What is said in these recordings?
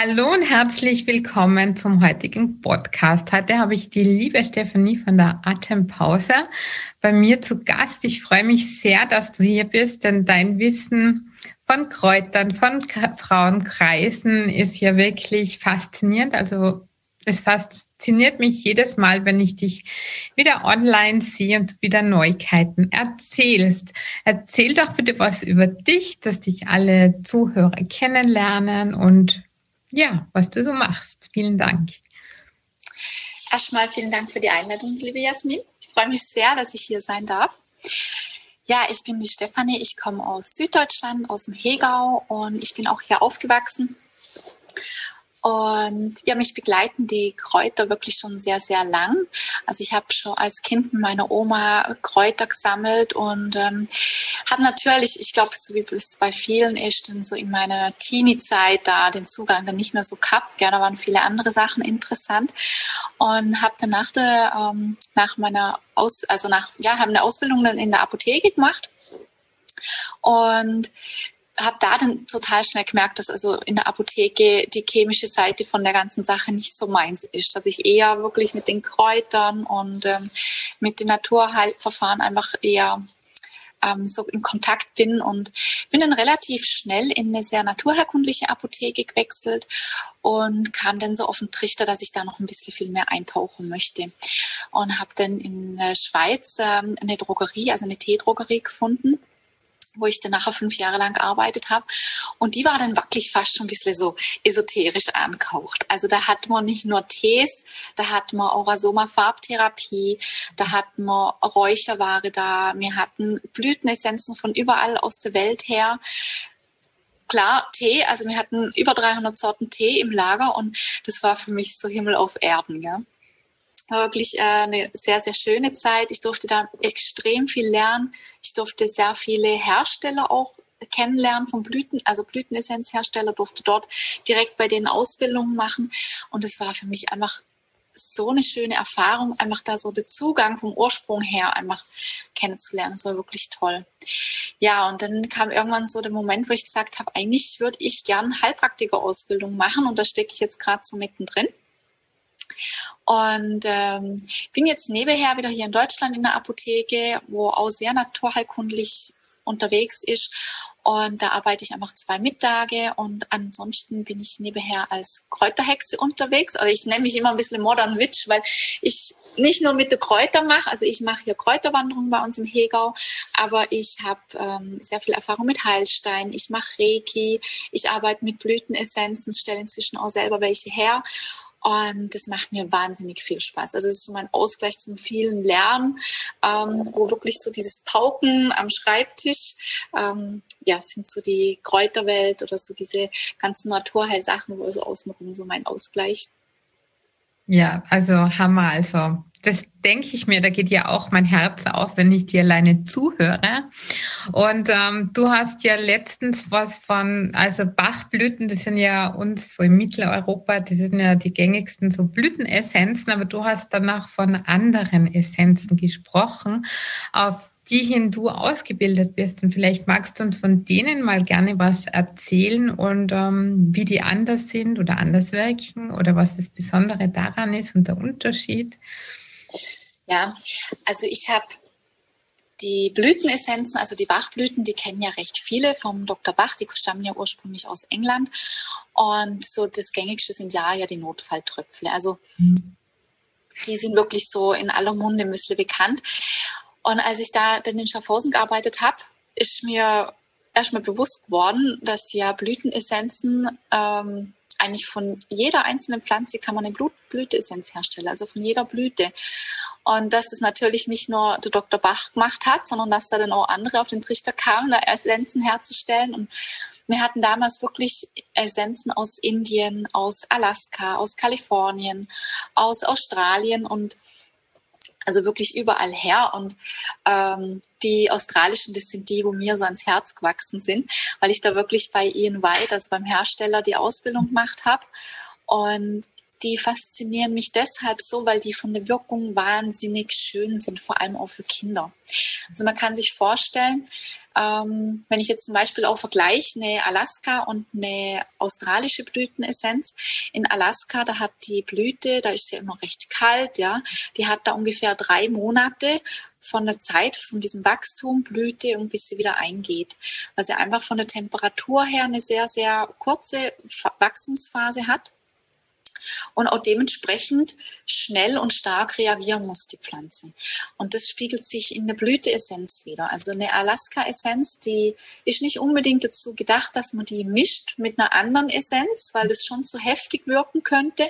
Hallo und herzlich willkommen zum heutigen Podcast. Heute habe ich die liebe Stefanie von der Atempause bei mir zu Gast. Ich freue mich sehr, dass du hier bist, denn dein Wissen von Kräutern, von Frauenkreisen ist ja wirklich faszinierend. Also es fasziniert mich jedes Mal, wenn ich dich wieder online sehe und wieder Neuigkeiten erzählst. Erzähl doch bitte was über dich, dass dich alle Zuhörer kennenlernen und ja, was du so machst. Vielen Dank. Erstmal vielen Dank für die Einladung, liebe Jasmin. Ich freue mich sehr, dass ich hier sein darf. Ja, ich bin die Stefanie. Ich komme aus Süddeutschland, aus dem Hegau und ich bin auch hier aufgewachsen und ja, mich begleiten die Kräuter wirklich schon sehr, sehr lang. Also ich habe schon als Kind mit meiner Oma Kräuter gesammelt und ähm, habe natürlich, ich glaube, so wie es bei vielen ist, dann so in meiner Teenie-Zeit da den Zugang dann nicht mehr so gehabt. Gerne waren viele andere Sachen interessant und habe dann nach der, ähm, nach meiner Aus, also nach, ja, eine Ausbildung dann in der Apotheke gemacht und habe da dann total schnell gemerkt, dass also in der Apotheke die chemische Seite von der ganzen Sache nicht so meins ist. Dass ich eher wirklich mit den Kräutern und ähm, mit den Naturheilverfahren einfach eher ähm, so in Kontakt bin und bin dann relativ schnell in eine sehr naturherkundliche Apotheke gewechselt und kam dann so auf den Trichter, dass ich da noch ein bisschen viel mehr eintauchen möchte und habe dann in der Schweiz ähm, eine Drogerie, also eine Teedrogerie gefunden wo ich dann nachher fünf Jahre lang gearbeitet habe. Und die war dann wirklich fast schon ein bisschen so esoterisch angehaucht. Also da hat man nicht nur Tees, da hat man Aurasoma Farbtherapie, da hat man Räucherware da, wir hatten Blütenessenzen von überall aus der Welt her klar, Tee, also wir hatten über 300 Sorten Tee im Lager und das war für mich so Himmel auf Erden, ja. War wirklich äh, eine sehr, sehr schöne Zeit. Ich durfte da extrem viel lernen. Ich durfte sehr viele Hersteller auch kennenlernen von Blüten, also Blütenessenzhersteller, durfte dort direkt bei denen Ausbildungen machen. Und es war für mich einfach so eine schöne Erfahrung, einfach da so den Zugang vom Ursprung her einfach kennenzulernen. Das war wirklich toll. Ja, und dann kam irgendwann so der Moment, wo ich gesagt habe, eigentlich würde ich gern Heilpraktiker-Ausbildung machen und da stecke ich jetzt gerade so mittendrin. Und ähm, bin jetzt nebenher wieder hier in Deutschland in der Apotheke, wo auch sehr naturheilkundlich unterwegs ist. Und da arbeite ich einfach zwei Mittage und ansonsten bin ich nebenher als Kräuterhexe unterwegs. Also ich nenne mich immer ein bisschen Modern Witch, weil ich nicht nur mit den Kräutern mache, also ich mache hier Kräuterwanderungen bei uns im Hegau, aber ich habe ähm, sehr viel Erfahrung mit Heilstein, ich mache Reiki, ich arbeite mit Blütenessenzen, stelle inzwischen auch selber welche her und das macht mir wahnsinnig viel Spaß. Also das ist so mein Ausgleich zum vielen Lernen, ähm, wo wirklich so dieses Pauken am Schreibtisch, ähm, ja, sind so die Kräuterwelt oder so diese ganzen Naturheilsachen, wo so außenrum so mein Ausgleich. Ja, also Hammer. Also das denke ich mir, da geht ja auch mein Herz auf, wenn ich dir alleine zuhöre. Und ähm, du hast ja letztens was von, also Bachblüten, das sind ja uns so in Mitteleuropa, das sind ja die gängigsten so Blütenessenzen, aber du hast danach von anderen Essenzen gesprochen, auf die hin du ausgebildet bist. Und vielleicht magst du uns von denen mal gerne was erzählen und ähm, wie die anders sind oder anders wirken oder was das Besondere daran ist und der Unterschied. Ja, also ich habe die Blütenessenzen, also die Bachblüten, die kennen ja recht viele vom Dr. Bach, die stammen ja ursprünglich aus England. Und so das gängigste sind ja ja die Notfalltröpfle. Also mhm. die sind wirklich so in aller Munde ein bisschen bekannt. Und als ich da dann in Schaffhausen gearbeitet habe, ist mir erstmal bewusst geworden, dass ja Blütenessenzen ähm, eigentlich von jeder einzelnen Pflanze kann man eine Blüteessenz herstellen, also von jeder Blüte. Und dass es natürlich nicht nur der Dr. Bach gemacht hat, sondern dass da dann auch andere auf den Trichter kamen, da Essenzen herzustellen. Und wir hatten damals wirklich Essenzen aus Indien, aus Alaska, aus Kalifornien, aus Australien und also wirklich überall her. Und ähm, die australischen, das sind die, wo mir so ans Herz gewachsen sind, weil ich da wirklich bei Ian White, also beim Hersteller, die Ausbildung gemacht habe. Und die faszinieren mich deshalb so, weil die von der Wirkung wahnsinnig schön sind, vor allem auch für Kinder. Also man kann sich vorstellen, Ähm, wenn ich jetzt zum Beispiel auch vergleiche eine Alaska und eine australische Blütenessenz. In Alaska, da hat die Blüte, da ist sie ja immer recht kalt, ja, die hat da ungefähr drei Monate von der Zeit, von diesem Wachstum, Blüte und bis sie wieder eingeht. Weil sie einfach von der Temperatur her eine sehr, sehr kurze Wachstumsphase hat und auch dementsprechend schnell und stark reagieren muss, die Pflanze. Und das spiegelt sich in der Blüteessenz wieder. Also eine Alaska-Essenz, die ist nicht unbedingt dazu gedacht, dass man die mischt mit einer anderen Essenz, weil das schon zu heftig wirken könnte.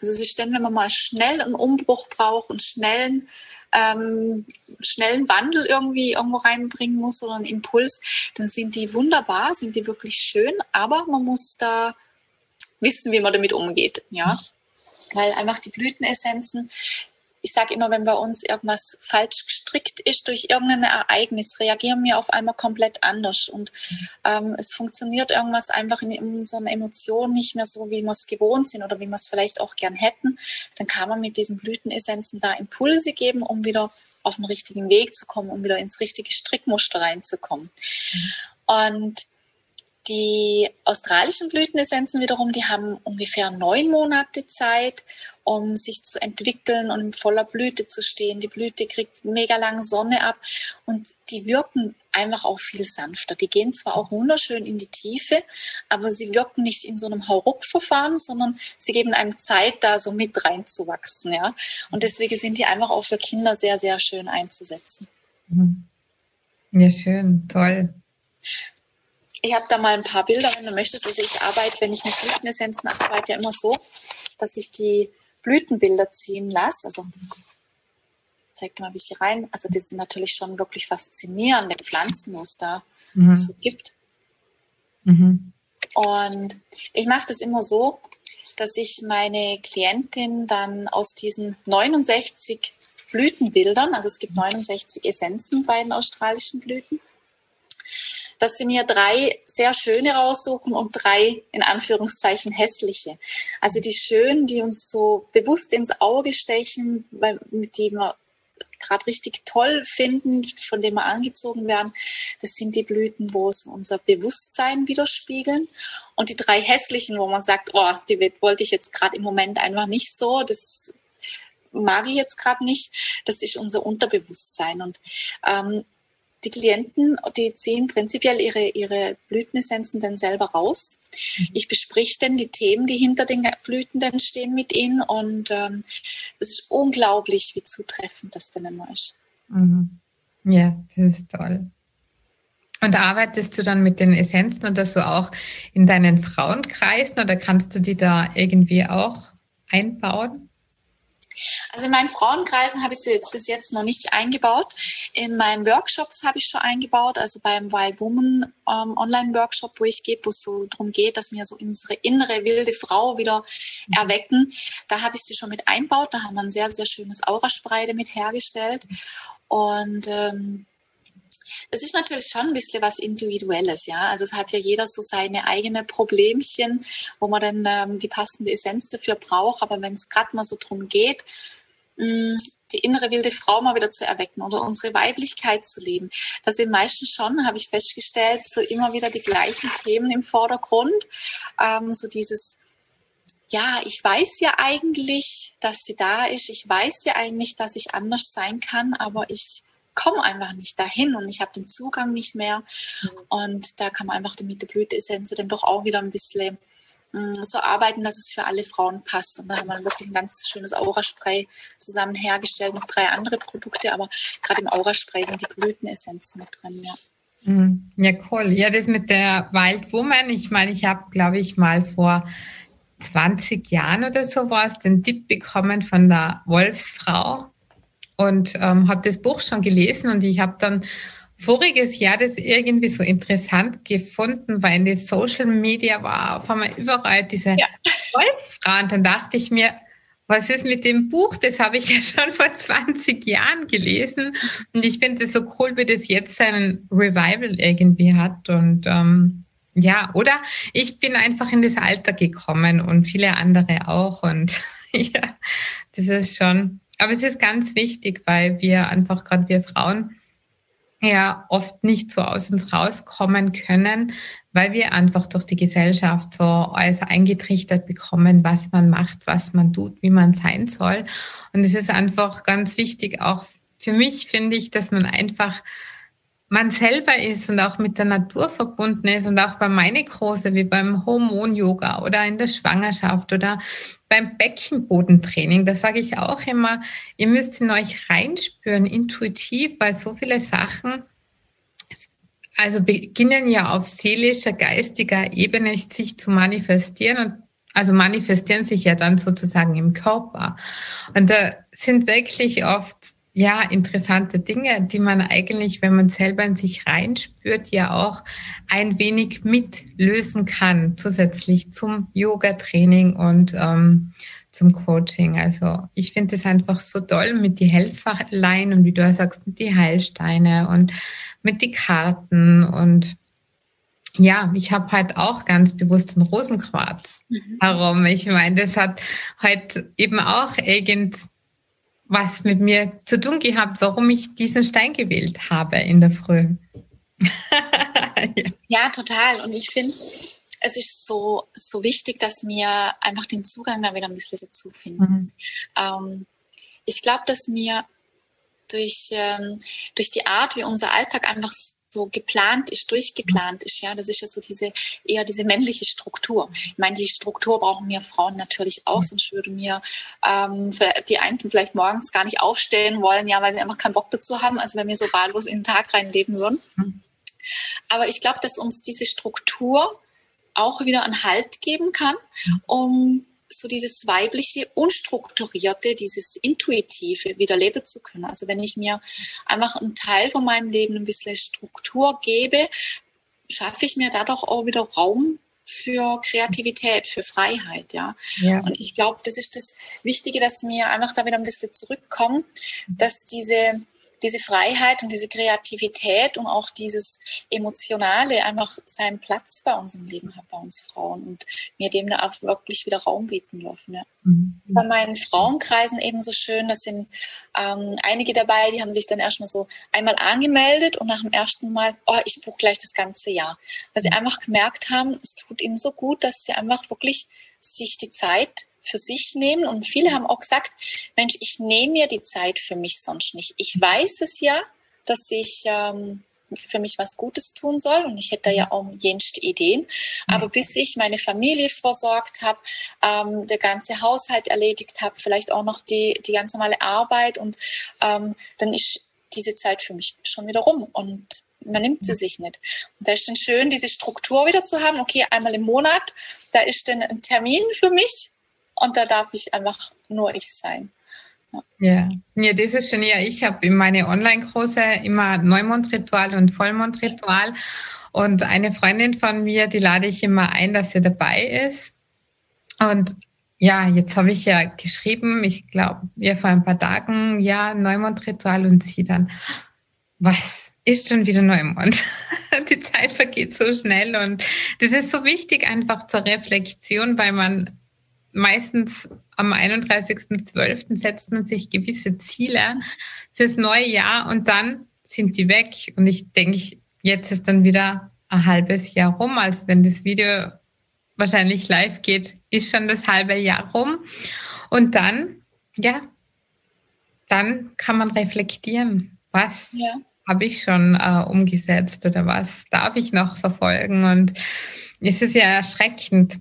Also es ist dann, wenn man mal schnell einen Umbruch braucht und schnellen ähm, schnellen Wandel irgendwie irgendwo reinbringen muss oder einen Impuls, dann sind die wunderbar, sind die wirklich schön, aber man muss da wissen, wie man damit umgeht. Ja, weil einfach die Blütenessenzen, ich sage immer, wenn bei uns irgendwas falsch gestrickt ist durch irgendein Ereignis, reagieren wir auf einmal komplett anders und ähm, es funktioniert irgendwas einfach in unseren Emotionen nicht mehr so, wie wir es gewohnt sind oder wie wir es vielleicht auch gern hätten. Dann kann man mit diesen Blütenessenzen da Impulse geben, um wieder auf den richtigen Weg zu kommen, um wieder ins richtige Strickmuster reinzukommen. Mhm. Und die australischen Blütenessenzen wiederum, die haben ungefähr neun Monate Zeit, um sich zu entwickeln und in voller Blüte zu stehen. Die Blüte kriegt mega lang Sonne ab und die wirken einfach auch viel sanfter. Die gehen zwar auch wunderschön in die Tiefe, aber sie wirken nicht in so einem Hauruck-Verfahren, sondern sie geben einem Zeit, da so mit reinzuwachsen. Ja? Und deswegen sind die einfach auch für Kinder sehr, sehr schön einzusetzen. Mhm. Ja, schön, toll. Ich habe da mal ein paar Bilder, wenn du möchtest. Also ich arbeite, wenn ich mit Blütenessenzen arbeite, ja immer so, dass ich die Blütenbilder ziehen lasse. Also ich zeig dir mal, wie ich hier rein. Also das sind natürlich schon wirklich faszinierende Pflanzenmuster, mhm. es so gibt. Mhm. Und ich mache das immer so, dass ich meine Klientin dann aus diesen 69 Blütenbildern, also es gibt 69 Essenzen bei den australischen Blüten, dass sie mir drei sehr schöne raussuchen und drei in Anführungszeichen hässliche. Also die schönen, die uns so bewusst ins Auge stechen, weil, mit denen wir gerade richtig toll finden, von denen wir angezogen werden. Das sind die Blüten, wo es unser Bewusstsein widerspiegeln. Und die drei hässlichen, wo man sagt, oh, die wollte ich jetzt gerade im Moment einfach nicht so, das mag ich jetzt gerade nicht. Das ist unser Unterbewusstsein. Und ähm, die Klienten, die ziehen prinzipiell ihre, ihre Blütenessenzen dann selber raus. Mhm. Ich besprich dann die Themen, die hinter den Blüten dann stehen mit ihnen und ähm, es ist unglaublich, wie zutreffend das dann immer ist. Mhm. Ja, das ist toll. Und arbeitest du dann mit den Essenzen oder so auch in deinen Frauenkreisen oder kannst du die da irgendwie auch einbauen? Also in meinen Frauenkreisen habe ich sie jetzt bis jetzt noch nicht eingebaut. In meinen Workshops habe ich schon eingebaut, also beim Wild Woman ähm, Online-Workshop, wo ich gehe, wo es so darum geht, dass wir so unsere innere wilde Frau wieder erwecken. Da habe ich sie schon mit einbaut. Da haben wir ein sehr, sehr schönes Auraspray damit hergestellt. Und ähm, es ist natürlich schon ein bisschen was Individuelles, ja. Also es hat ja jeder so seine eigene Problemchen, wo man dann ähm, die passende Essenz dafür braucht. Aber wenn es gerade mal so drum geht, mh, mm, die innere wilde Frau mal wieder zu erwecken oder unsere Weiblichkeit zu leben. Da sind meistens schon, habe ich festgestellt, so immer wieder die gleichen Themen im Vordergrund. Ähm, so dieses, ja, ich weiß ja eigentlich, dass sie da ist. Ich weiß ja eigentlich, dass ich anders sein kann, aber ich komme einfach nicht dahin und ich habe den Zugang nicht mehr. Mhm. Und da kann man einfach mit der Blüteessenz dann doch auch wieder ein bisschen mm, so arbeiten, dass es für alle Frauen passt. Und da haben wir wirklich ein ganz schönes Auraspray zusammen hergestellt, noch drei andere Produkte, aber gerade im Auraspray sind die Blütenessenzen mit drin, ja. Mhm. Ja, cool. Ja, das mit der Wild Woman, ich meine, ich habe, glaube ich, mal vor 20 Jahren oder so was den Tipp bekommen von der Wolfsfrau, und ähm, habe das Buch schon gelesen und ich habe dann voriges Jahr das irgendwie so interessant gefunden, weil in den Social Media war auf einmal überall diese ja. Volksfrauen. Dann dachte ich mir, was ist mit dem Buch? Das habe ich ja schon vor 20 Jahren gelesen. Und ich finde es so cool, wie das jetzt seinen Revival irgendwie hat. Und ähm, ja, oder ich bin einfach in das Alter gekommen und viele andere auch. Und ja, das ist schon aber es ist ganz wichtig, weil wir einfach gerade wir Frauen ja oft nicht so aus uns rauskommen können, weil wir einfach durch die Gesellschaft so alles eingetrichtert bekommen, was man macht, was man tut, wie man sein soll. Und es ist einfach ganz wichtig, auch für mich finde ich, dass man einfach man selber ist und auch mit der Natur verbunden ist und auch bei meine Große, wie beim Hormon-Yoga oder in der Schwangerschaft oder beim Beckenbodentraining, da sage ich auch immer, ihr müsst in euch reinspüren, intuitiv, weil so viele Sachen, also beginnen ja auf seelischer, geistiger Ebene sich zu manifestieren und also manifestieren sich ja dann sozusagen im Körper. Und da sind wirklich oft ja, interessante Dinge, die man eigentlich, wenn man selber in sich reinspürt, ja auch ein wenig mitlösen kann, zusätzlich zum Yoga-Training und ähm, zum Coaching. Also ich finde es einfach so toll mit die Helferlein und wie du sagst, mit die Heilsteine und mit die Karten und ja, ich habe halt auch ganz bewusst einen Rosenquarz mhm. herum. Ich meine, das hat halt eben auch irgend was mit mir zu tun gehabt, warum ich diesen Stein gewählt habe in der Früh. ja. ja. total. Und ich finde, es ist so, so wichtig, dass wir einfach den Zugang da wieder ein bisschen dazu finden. Mhm. Ähm, ich glaube, dass wir durch, ähm, durch die Art, wie unser Alltag einfach so geplant ist, durchgeplant ist. Ja, das ist ja so diese eher diese männliche Struktur. Ich meine, die Struktur brauchen wir Frauen natürlich auch, sonst würden wir ähm, die einen vielleicht morgens gar nicht aufstehen wollen, ja, weil sie einfach keinen Bock dazu haben. Also wenn wir so wahllos in den Tag reinleben sollen. Aber ich glaube, dass uns diese Struktur auch wieder einen Halt geben kann, um so dieses weibliche, unstrukturierte, dieses intuitive wieder leben zu können. Also wenn ich mir einfach einen Teil von meinem Leben ein bisschen Struktur gebe, schaffe ich mir dadurch auch wieder Raum für Kreativität, für Freiheit, ja. ja. Und ich glaube, das ist das Wichtige, dass wir einfach da wieder ein bisschen zurückkommen, dass diese diese Freiheit und diese Kreativität und auch dieses Emotionale einfach seinen Platz bei uns im Leben hat, bei uns Frauen und mir dem da auch wirklich wieder Raum bieten dürfen. Ja. Mhm. Bei meinen Frauenkreisen ebenso schön, da sind ähm, einige dabei, die haben sich dann erstmal so einmal angemeldet und nach dem ersten Mal, oh, ich buche gleich das ganze Jahr. Weil sie mhm. einfach gemerkt haben, es tut ihnen so gut, dass sie einfach wirklich sich die Zeit für sich nehmen. Und viele haben auch gesagt, Mensch, ich nehme mir die Zeit für mich sonst nicht. Ich weiß es ja, dass ich ähm, für mich was Gutes tun soll und ich hätte da ja auch jenste Ideen. Aber bis ich meine Familie versorgt habe, ähm, der ganze Haushalt erledigt habe, vielleicht auch noch die, die ganz normale Arbeit und ähm, dann ist diese Zeit für mich schon wieder rum und man nimmt sie sich nicht. Und da ist dann schön, diese Struktur wieder zu haben. Okay, einmal im Monat, da ist dann ein Termin für mich und da darf ich einfach nur ich sein. Ja, ja, das ist schon ja. Ich habe in meine Online-Kurse immer Neumondritual und Vollmondritual. Und eine Freundin von mir, die lade ich immer ein, dass sie dabei ist. Und ja, jetzt habe ich ja geschrieben, ich glaube, ja, vor ein paar Tagen, ja, Neumondritual und sie dann, was ist schon wieder Neumond? Die Zeit vergeht so schnell und das ist so wichtig einfach zur Reflexion, weil man meistens am 31.12. setzt man sich gewisse Ziele fürs neue Jahr und dann sind die weg. Und ich denke, jetzt ist dann wieder ein halbes Jahr rum. Also wenn das Video wahrscheinlich live geht, ist schon das halbe Jahr rum. Und dann, ja, dann kann man reflektieren, was ja. habe ich schon äh, umgesetzt oder was darf ich noch verfolgen. Und es ist ja erschreckend,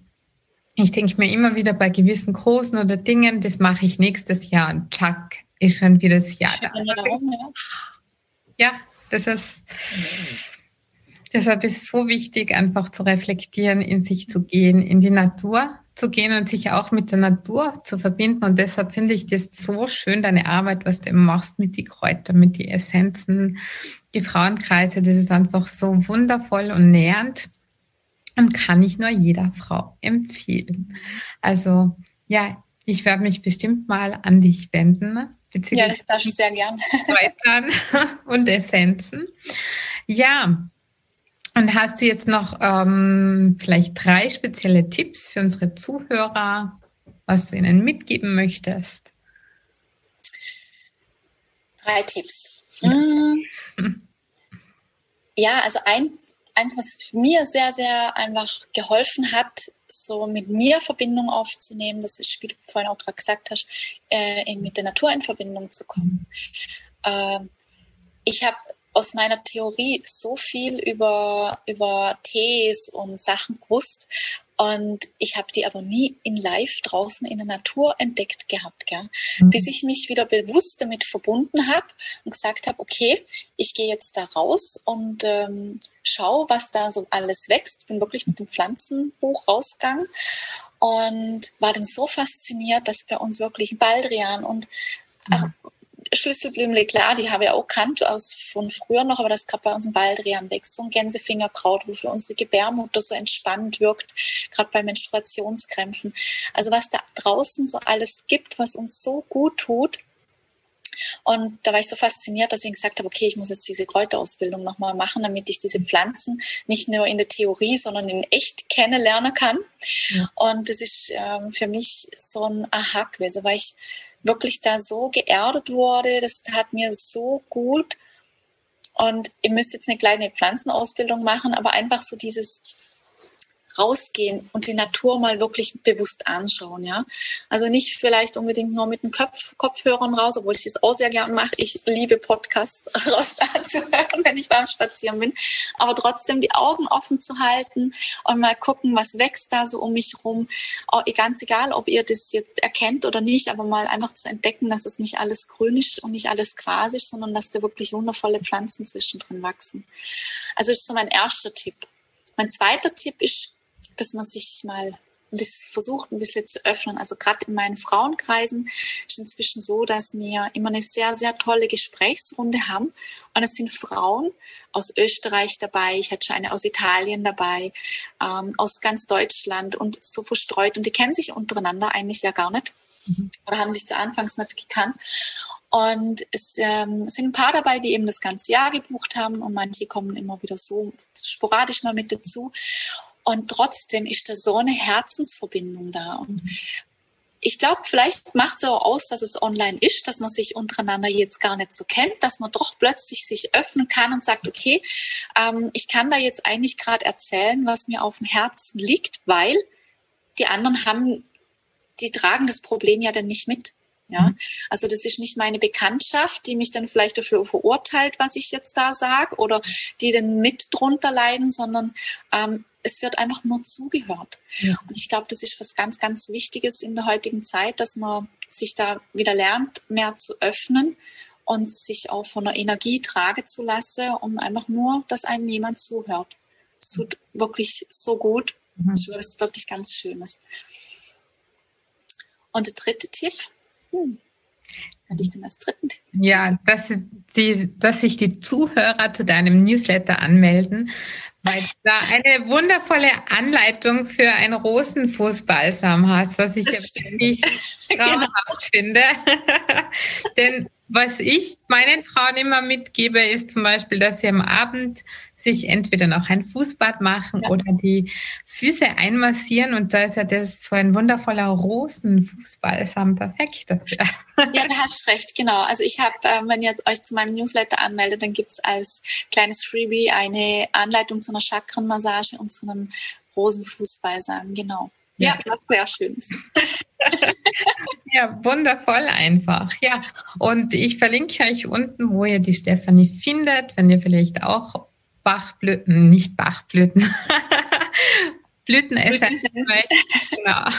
ich denke mir immer wieder bei gewissen großen oder Dingen, das mache ich nächstes Jahr und tschack, ist schon wieder das Jahr da. Ja, das ist, deshalb ist es so wichtig, einfach zu reflektieren, in sich zu gehen, in die Natur zu gehen und sich auch mit der Natur zu verbinden. Und deshalb finde ich das so schön, deine Arbeit, was du immer machst mit den Kräutern, mit den Essenzen, die Frauenkreise. Das ist einfach so wundervoll und nährend und kann ich nur jeder Frau empfehlen. Also ja, ich werde mich bestimmt mal an dich wenden. Ne? Ja, das darf ich sehr gern. und Essenzen. Ja, und hast du jetzt noch ähm, vielleicht drei spezielle Tipps für unsere Zuhörer, was du ihnen mitgeben möchtest? Drei Tipps. Hm. ja, also ein, eins, was mir sehr, sehr einfach geholfen hat, so mit mir Verbindung aufzunehmen, das ist, wie du vorhin auch gerade gesagt hast, äh, mit der Natur in Verbindung zu kommen. Äh, ich habe aus meiner Theorie so viel über, über Tees und Sachen gewusst und ich habe die aber nie in live draußen in der Natur entdeckt gehabt, gell? Mhm. bis ich mich wieder bewusst damit verbunden habe und gesagt habe, okay, ich gehe jetzt da raus und ähm, schau, was da so alles wächst. Ich bin wirklich mit dem Pflanzenbuch rausgegangen und war dann so fasziniert, dass bei uns wirklich Baldrian und mhm. Schlüsselblümle, klar, die habe ich auch kannt aus von früher noch, aber das gerade bei uns im Baldrian wächst, so ein Gänsefingerkraut, wofür unsere Gebärmutter so entspannt wirkt, gerade bei Menstruationskrämpfen. Also was da draußen so alles gibt, was uns so gut tut, und da war ich so fasziniert, dass ich gesagt habe, okay, ich muss jetzt diese Kräuterausbildung nochmal machen, damit ich diese Pflanzen nicht nur in der Theorie, sondern in echt kennenlernen kann. Ja. Und das ist ähm, für mich so ein Aha gewesen, weil ich wirklich da so geerdet wurde. Das tat mir so gut. Und ihr müsst jetzt eine kleine Pflanzenausbildung machen, aber einfach so dieses rausgehen und die Natur mal wirklich bewusst anschauen, ja. Also nicht vielleicht unbedingt nur mit den Kopf Kopfhörern raus, obwohl ich das auch sehr gerne mache. Ich liebe Podcasts raus anzuhören, wenn ich beim Spazieren bin. Aber trotzdem die Augen offen zu halten und mal gucken, was wächst da so um mich rum. Ganz egal, ob ihr das jetzt erkennt oder nicht, aber mal einfach zu entdecken, dass es nicht alles grün ist und nicht alles grasig, sondern dass da wirklich wundervolle Pflanzen zwischendrin wachsen. Also das ist so mein erster Tipp. Mein zweiter Tipp ist, dass man sich mal das versucht ein bisschen zu öffnen. Also gerade in meinen Frauenkreisen ist inzwischen so, dass wir immer eine sehr, sehr tolle Gesprächsrunde haben. Und es sind Frauen aus Österreich dabei, ich hatte schon eine aus Italien dabei, ähm, aus ganz Deutschland und so verstreut. Und die kennen sich untereinander eigentlich ja gar nicht mhm. oder haben sich zu Anfangs nicht gekannt. Und es ähm, sind ein paar dabei, die eben das ganze Jahr gebucht haben und manche kommen immer wieder so sporadisch mal mit dazu. Und trotzdem ist da so eine Herzensverbindung da. Und ich glaube, vielleicht macht es auch aus, dass es online ist, dass man sich untereinander jetzt gar nicht so kennt, dass man doch plötzlich sich öffnen kann und sagt, okay, ähm, ich kann da jetzt eigentlich gerade erzählen, was mir auf dem Herzen liegt, weil die anderen haben, die tragen das Problem ja dann nicht mit. Ja, mhm. also das ist nicht meine Bekanntschaft, die mich dann vielleicht dafür verurteilt, was ich jetzt da sage, oder die dann mit drunter leiden, sondern ähm, es wird einfach nur zugehört. Ja. Und ich glaube, das ist was ganz, ganz Wichtiges in der heutigen Zeit, dass man sich da wieder lernt, mehr zu öffnen und sich auch von der Energie tragen zu lassen, um einfach nur, dass einem jemand zuhört. Es tut wirklich so gut. Mhm. Ich würde es wirklich ganz Schönes. Und der dritte Tipp, hm, was ich denn als dritten Tipp? Ja, dass, die, dass sich die Zuhörer zu deinem Newsletter anmelden, weil du da eine wundervolle Anleitung für einen Rosenfußbalsam hast, was ich ja wirklich traumhaft finde. Denn was ich meinen Frauen immer mitgebe, ist zum Beispiel, dass sie am Abend sich entweder noch ein Fußbad machen ja. oder die Füße einmassieren und da ist ja das so ein wundervoller Rosenfußbalsam perfekt dafür. Ja, du hast recht, genau. Also ich habe, äh, wenn ihr euch zu meinem Newsletter anmeldet, dann gibt es als kleines Freebie eine Anleitung zu einer Chakrenmassage und zu einem Rosenfußbalsam, genau. Ja, was sehr schön ist. ja, wundervoll einfach. Ja, und ich verlinke euch unten, wo ihr die Stefanie findet, wenn ihr vielleicht auch Bachblüten, nicht Bachblüten, Blütenessenzen. genau.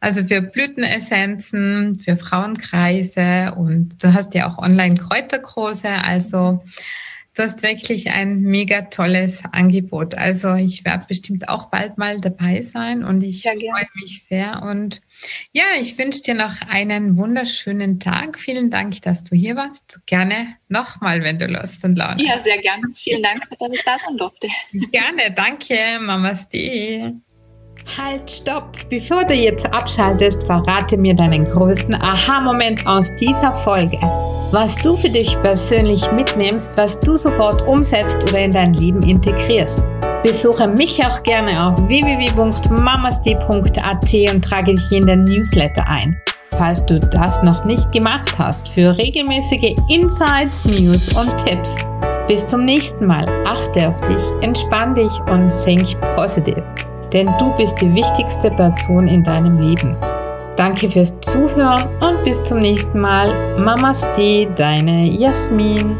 Also für Blütenessenzen, für Frauenkreise und du hast ja auch online Kräuterkurse. Also du hast wirklich ein mega tolles Angebot. Also ich werde bestimmt auch bald mal dabei sein und ich ja, freue mich sehr. Und ja, ich wünsche dir noch einen wunderschönen Tag. Vielen Dank, dass du hier warst. Gerne nochmal, wenn du Lust und Laune hast. Ja, sehr gerne. Vielen Dank, dass ich da sein durfte. Gerne, danke, Mama Steve. Halt, stopp! Bevor du jetzt abschaltest, verrate mir deinen größten Aha-Moment aus dieser Folge. Was du für dich persönlich mitnimmst, was du sofort umsetzt oder in dein Leben integrierst. Besuche mich auch gerne auf www.mamasti.at und trage dich in den Newsletter ein. Falls du das noch nicht gemacht hast, für regelmäßige Insights, News und Tipps Bis zum nächsten Mal. Achte auf dich, entspann dich und think positive. Denn du bist die wichtigste Person in deinem Leben. Danke fürs Zuhören und bis zum nächsten Mal. Mamaste, deine Jasmin.